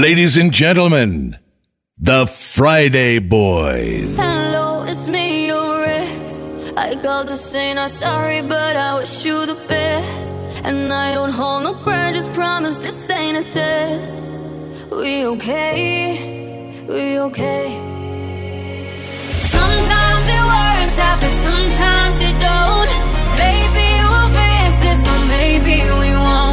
Ladies and gentlemen, the Friday Boys. Hello, it's me, your ex. I called to say not sorry, but I wish you the best. And I don't hold no grudges, promise this ain't a test. We okay, we okay. Sometimes it works out, but sometimes it don't. Maybe we'll fix this, or maybe we won't.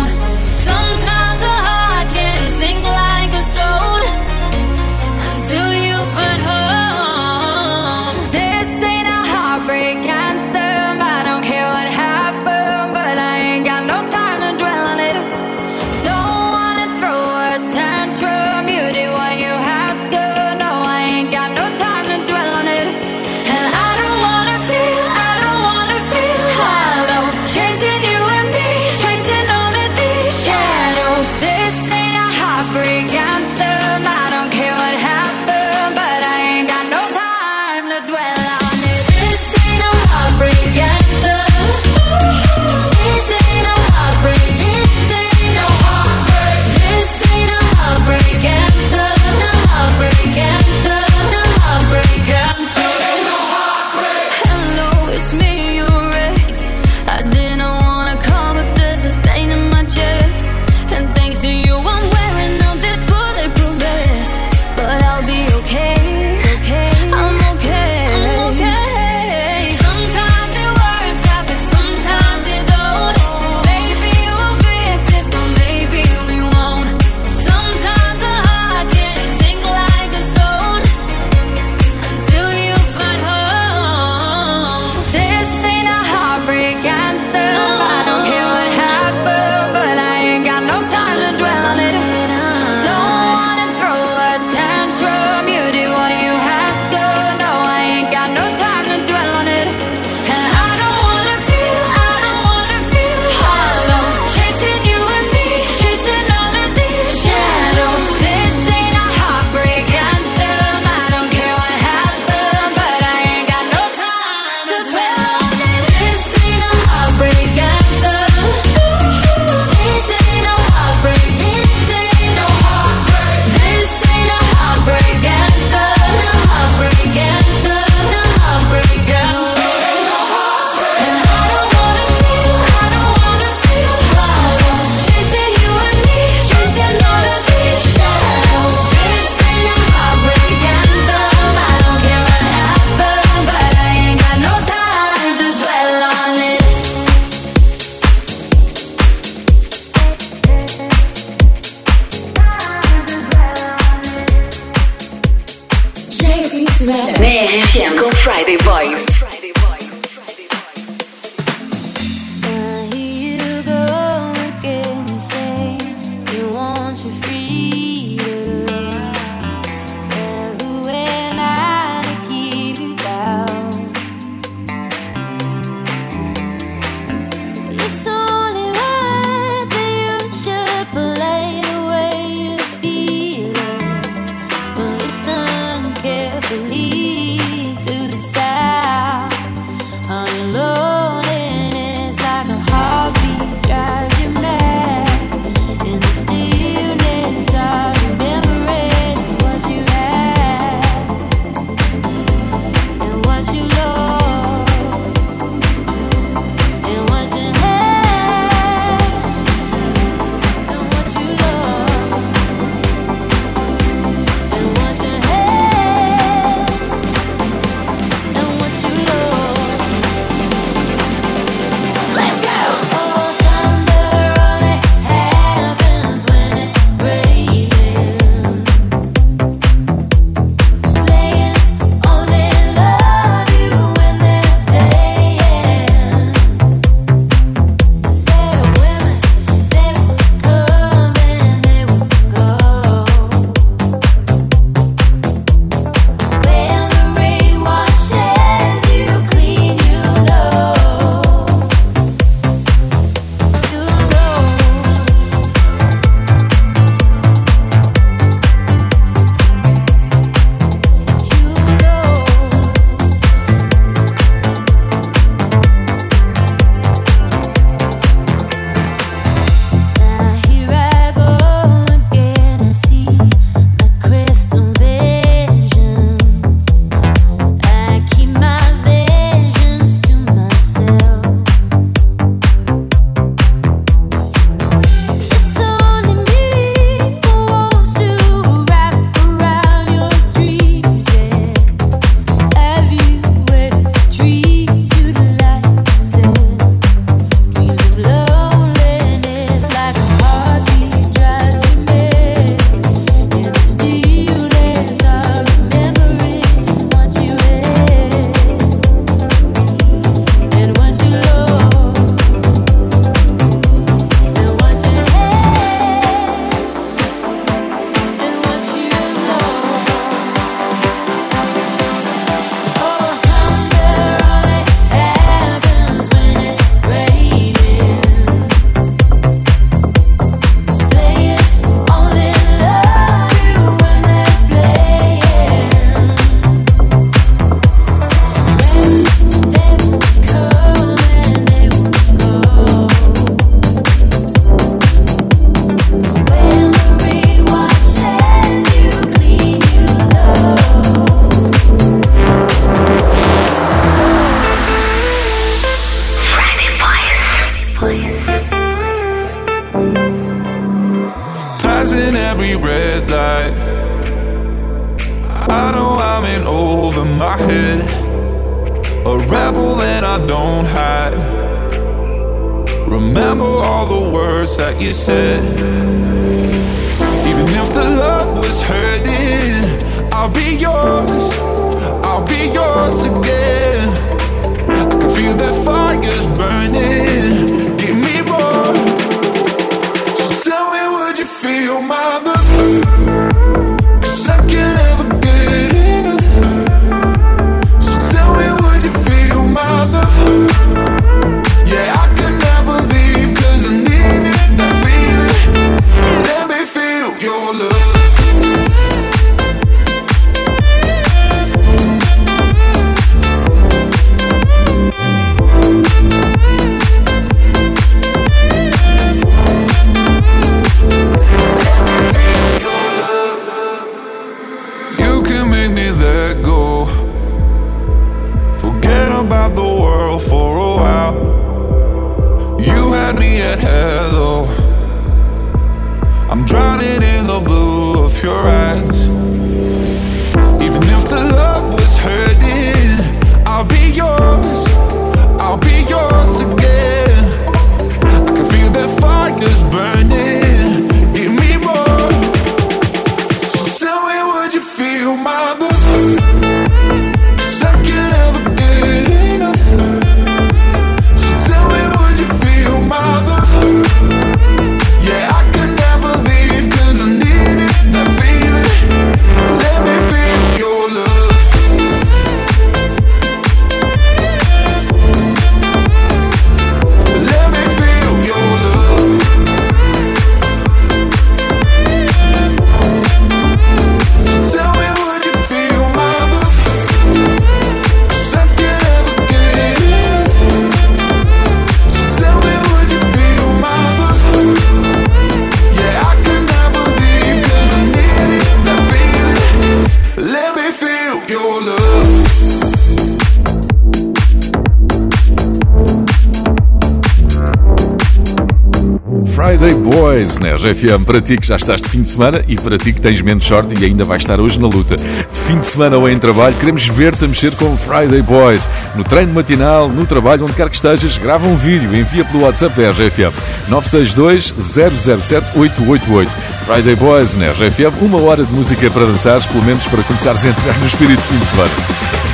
Boys na RFM para ti que já estás de fim de semana e para ti que tens menos sorte e ainda vais estar hoje na luta. De fim de semana ou em trabalho, queremos ver-te a mexer com Friday Boys. No treino matinal, no trabalho, onde quer que estejas, grava um vídeo e envia pelo WhatsApp da RFM 962 007 888. Friday Boys na RFM, uma hora de música para dançares, pelo menos para começares a entrar no espírito de fim de semana.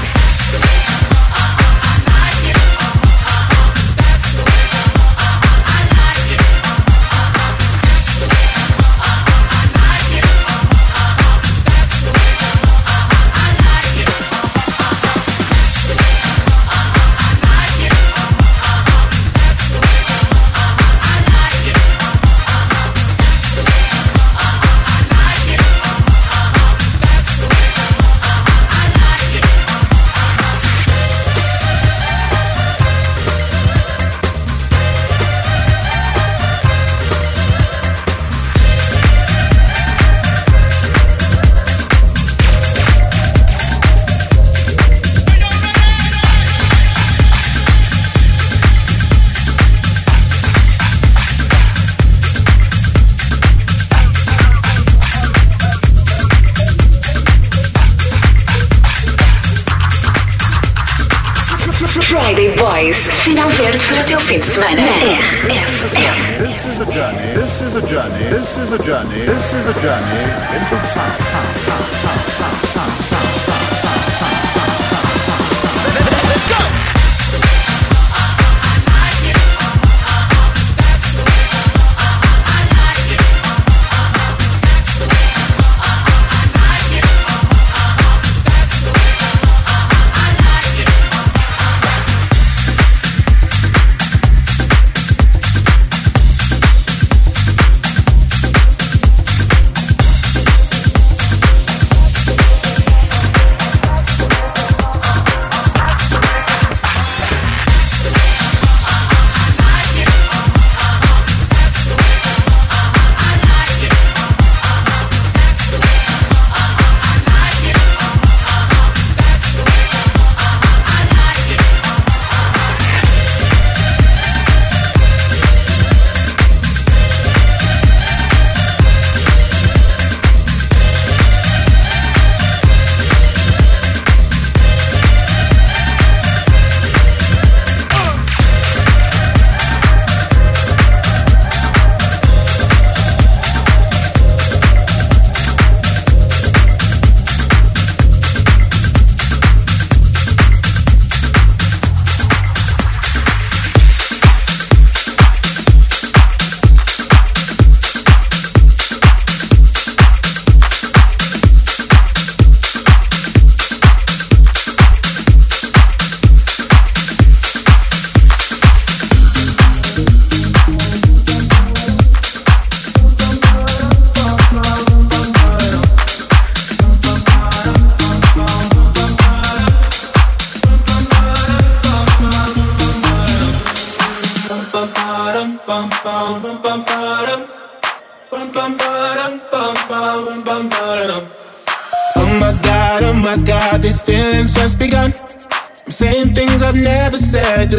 Friday Boys. Sinal verde para o teu fim de semana. RFM. This is a journey. This is a journey. This is a journey. This is a journey into sound, sound, sound, sound, sound,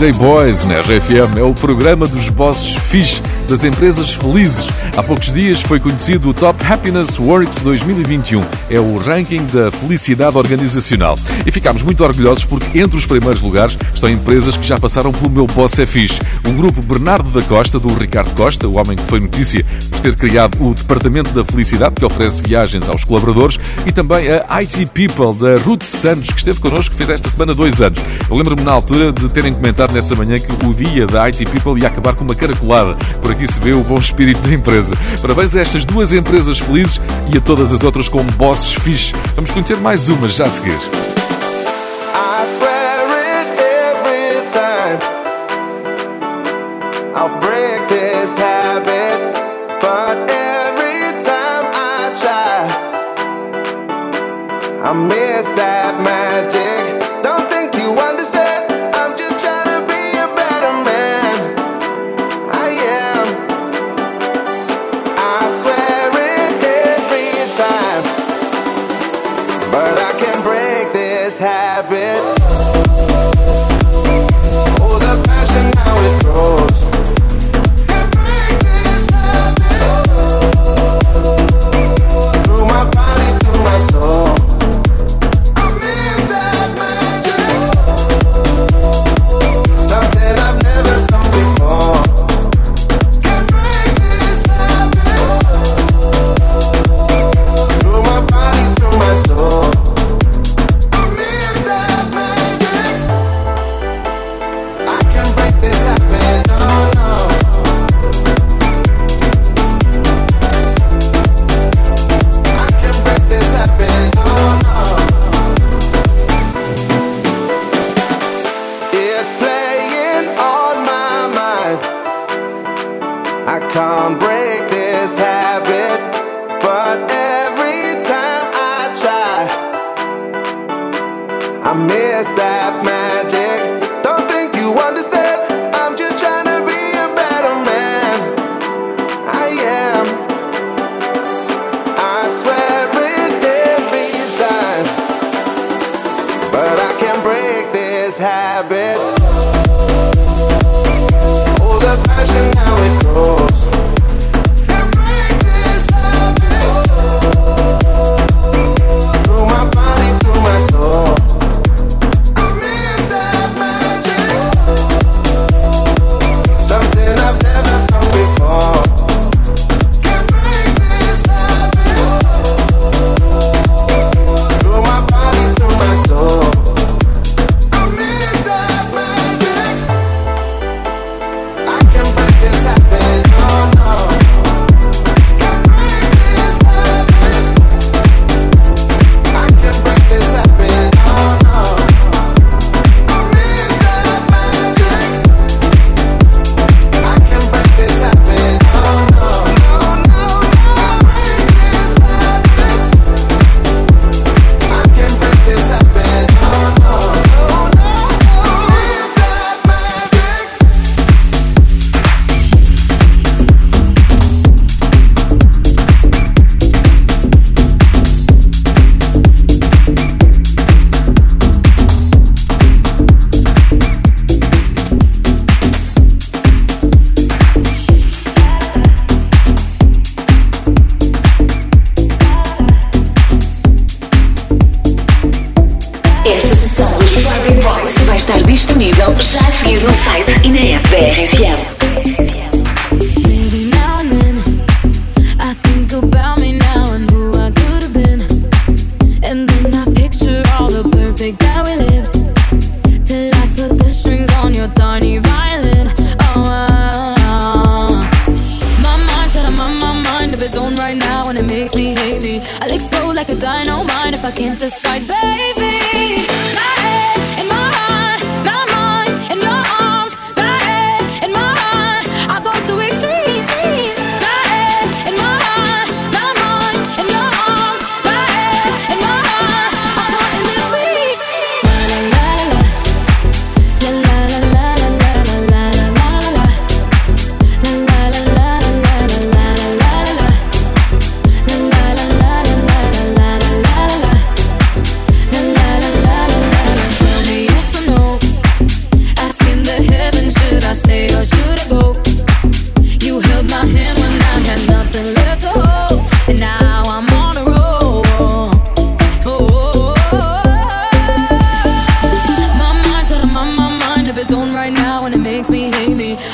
Friday Boys na RFM é o programa dos bosses fixe das empresas felizes. Há poucos dias foi conhecido o Top Happiness Works 2021. É o ranking da felicidade organizacional. E ficámos muito orgulhosos porque entre os primeiros lugares estão empresas que já passaram pelo meu boss é fixe. O grupo Bernardo da Costa, do Ricardo Costa, o homem que foi notícia por ter criado o Departamento da Felicidade, que oferece viagens aos colaboradores, e também a IT People, da Ruth Santos, que esteve connosco, fez esta semana dois anos. Eu lembro-me na altura de terem comentado nessa manhã que o dia da IT People ia acabar com uma caracolada. Por aqui se vê o bom espírito da empresa. Parabéns a estas duas empresas felizes e a todas as outras com bosses fixe. Vamos conhecer mais umas já a seguir.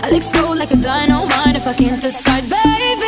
I'll explode like a dynamite if I can't decide, baby.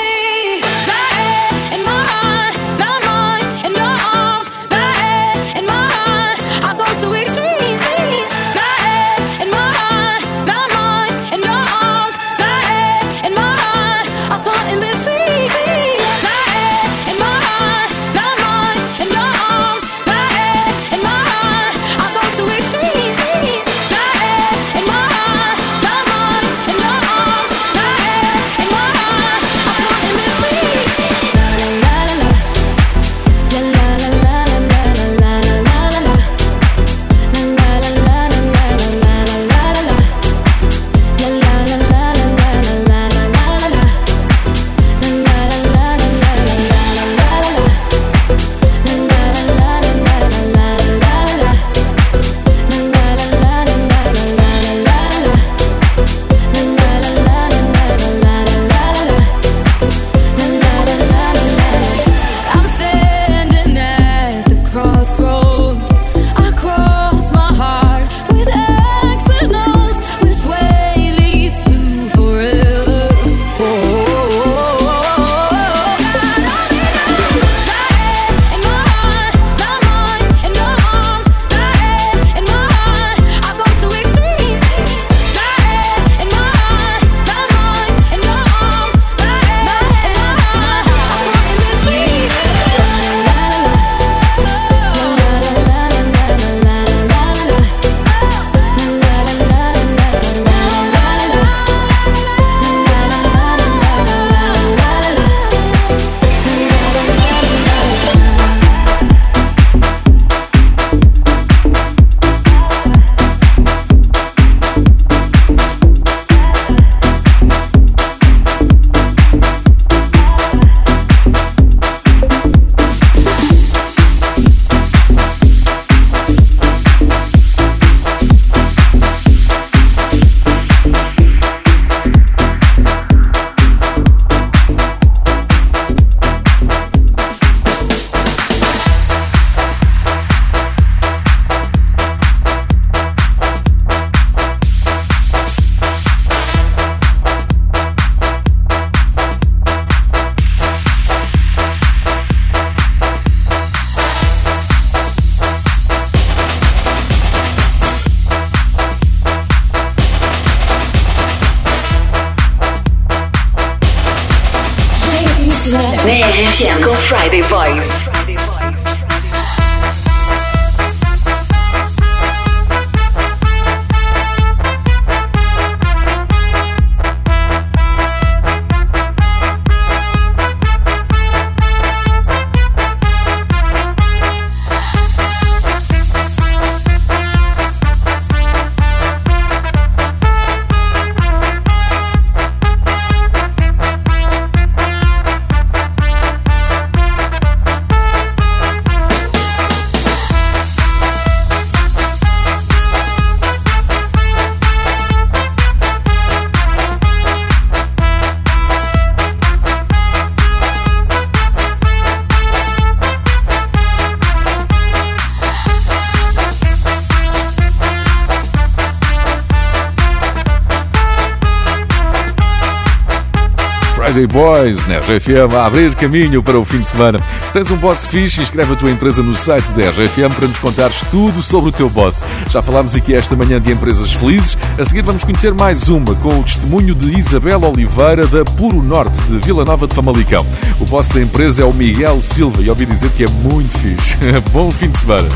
Boys na RFM a abrir caminho para o fim de semana. Se tens um boss fixe, inscreve a tua empresa no site da RFM para nos contares tudo sobre o teu boss. Já falámos aqui esta manhã de empresas felizes. A seguir vamos conhecer mais uma com o testemunho de Isabela Oliveira da Puro Norte de Vila Nova de Famalicão. O boss da empresa é o Miguel Silva e ouvi dizer que é muito fixe. Bom fim de semana.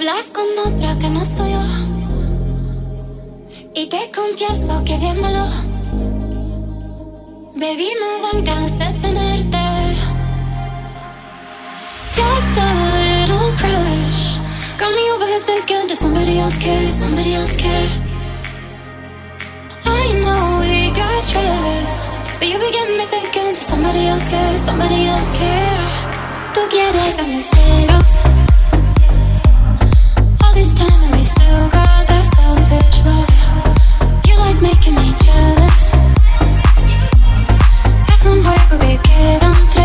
Hablas con otra que no soy. Y te confieso que viéndolo, baby, me dan ganas de tenerte. Just a little crush. Got me over here thinking, does somebody else care? Somebody else care? I know we got trust. But you be getting me thinking, does somebody else care? Somebody else care? Tú quieres darme celos. All this time and we still got that selfish love. Es un juego que queda entre.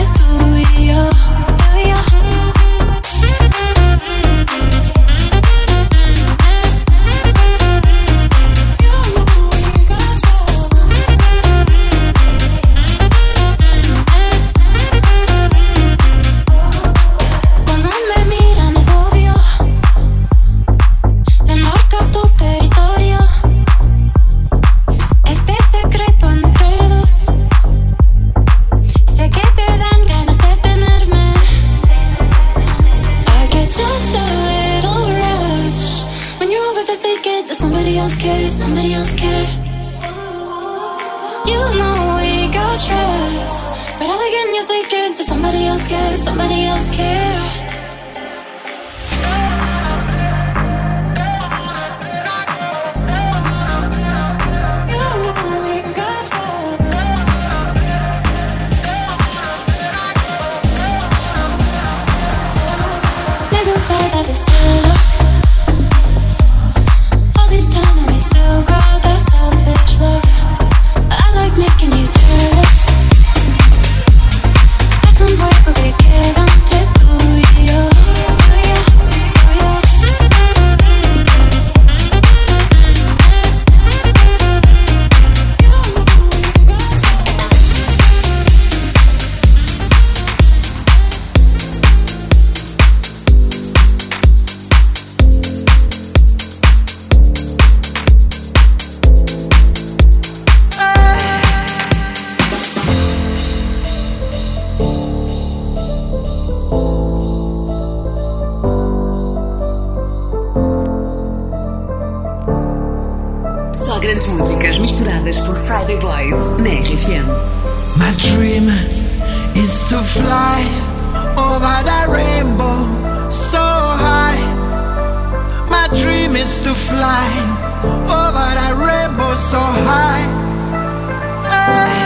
Músicas misturadas por Friday Boys na RFM. My dream is to fly over the rainbow so high. My dream is to fly over the rainbow so high. Hey.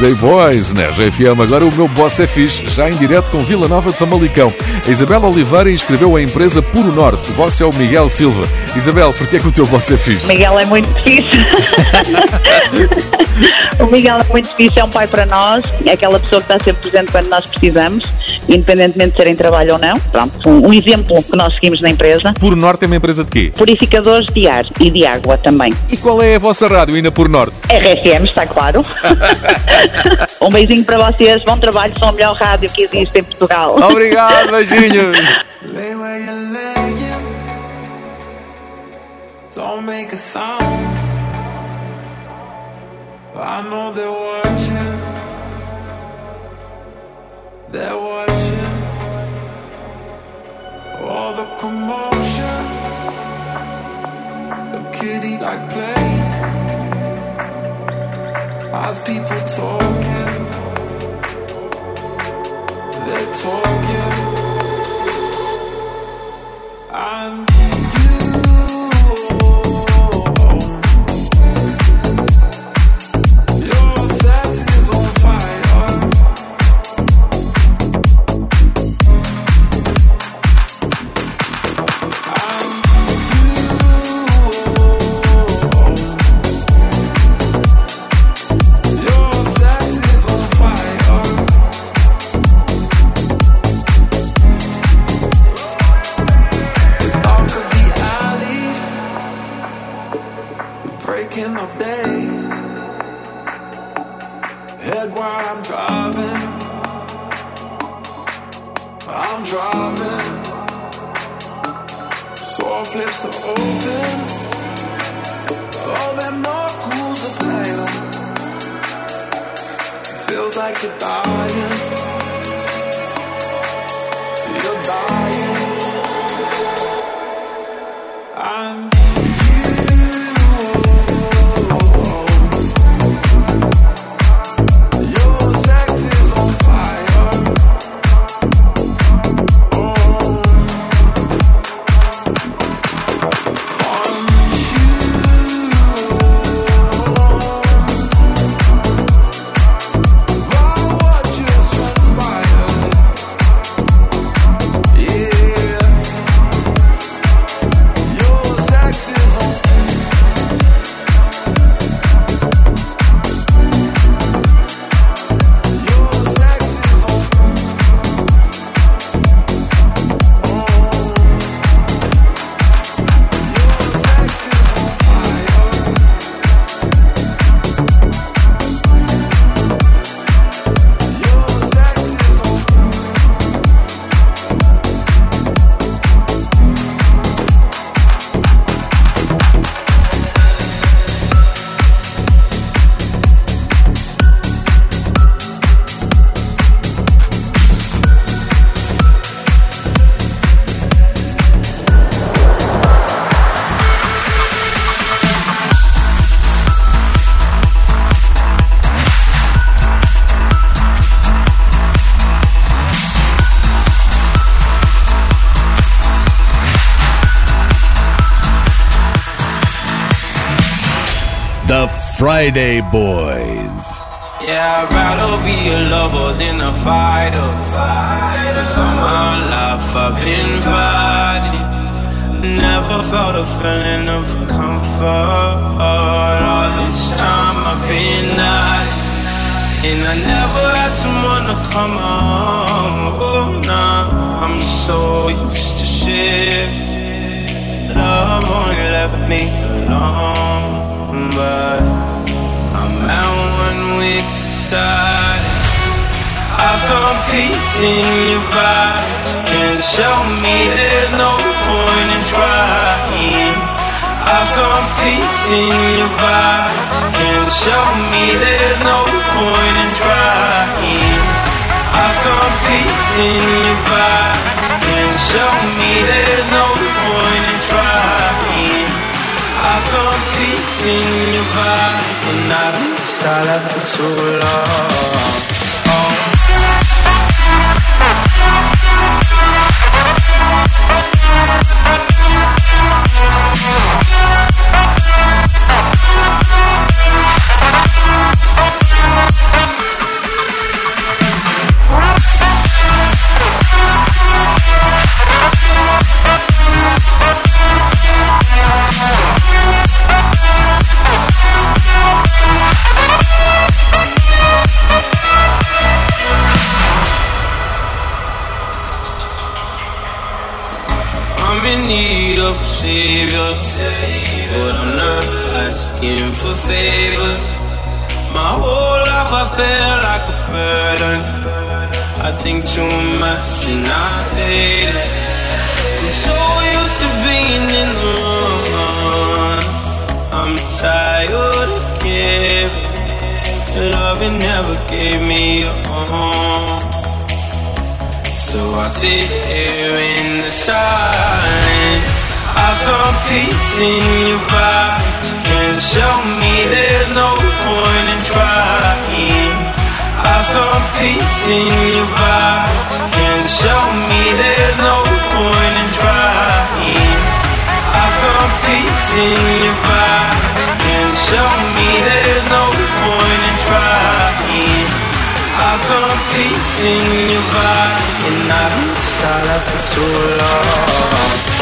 Friday Boys né? né? GFM. Agora o meu boss é fixe, já em direto com Vila Nova de Famalicão. A Isabel Oliveira inscreveu a empresa Puro Norte. O boss é o Miguel Silva. Isabel, porquê é que o teu boss é fixe? Miguel é muito fixe. o Miguel é muito fixe, é um pai para nós, é aquela pessoa que está sempre presente quando nós precisamos independentemente de serem trabalho ou não. Pronto, um, um exemplo que nós seguimos na empresa. Por Norte é uma empresa de quê? Purificadores de ar e de água também. E qual é a vossa rádio ainda por Norte? RFM, está claro. um beijinho para vocês, bom trabalho, são a melhor rádio que existe em Portugal. Obrigado, beijinhos. Don't make a sound. I know they're watching. They're watching all the commotion. The kitty like play. As people talking, they're talking. I'm Friday Boys. In your vibes. Can show me there's no point in trying. I found peace in your vibes. Can show me there's no point in trying. I found peace in your vibes. Can show me there's no point in trying. I found peace in your vibe, and I've been silent for too long. Think too much and I hate it. I'm so used to being in the wrong. I'm tired of giving. Loving never gave me a home. So I sit here in the silence. I found peace in your vibes. Can show me there's no Found peace in your vibes. Can show me there's no point in trying. I found peace in your vibes. Can show me there's no point in trying. I found peace in your vibe, and I've been silent for too long.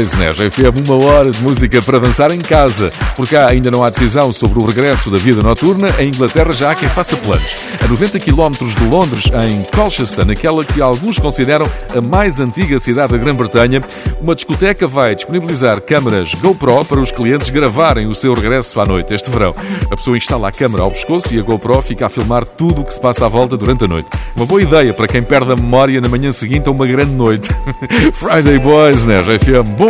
Boys na né? RFM, uma hora de música para dançar em casa. porque cá ainda não há decisão sobre o regresso da vida noturna, em Inglaterra já há quem faça planos. A 90 km de Londres, em Colchester, naquela que alguns consideram a mais antiga cidade da Grã-Bretanha, uma discoteca vai disponibilizar câmaras GoPro para os clientes gravarem o seu regresso à noite este verão. A pessoa instala a câmera ao pescoço e a GoPro fica a filmar tudo o que se passa à volta durante a noite. Uma boa ideia para quem perde a memória na manhã seguinte a uma grande noite. Friday Boys, né? RFM, bom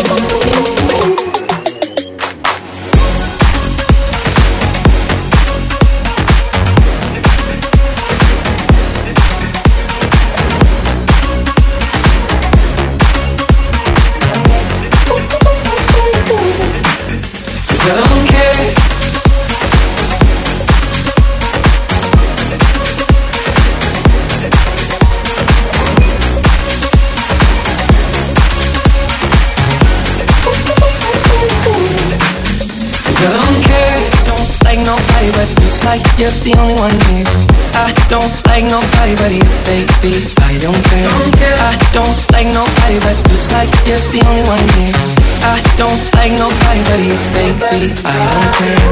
It's like you're the only one here. I don't like nobody but you, baby. I don't care. I don't like nobody but it's like you're the only one here. I don't like nobody but you, baby. I don't care.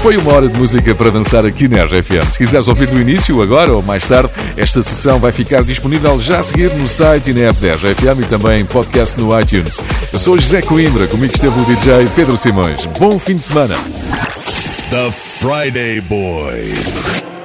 Foi uma hora de música para dançar aqui na RFM. Se quiseres ouvir do início, agora ou mais tarde, esta sessão vai ficar disponível já a seguir no site e na app da RFM e também em podcast no iTunes. Eu sou José Coimbra, comigo esteve o DJ Pedro Simões. Bom fim de semana. The Friday Boys.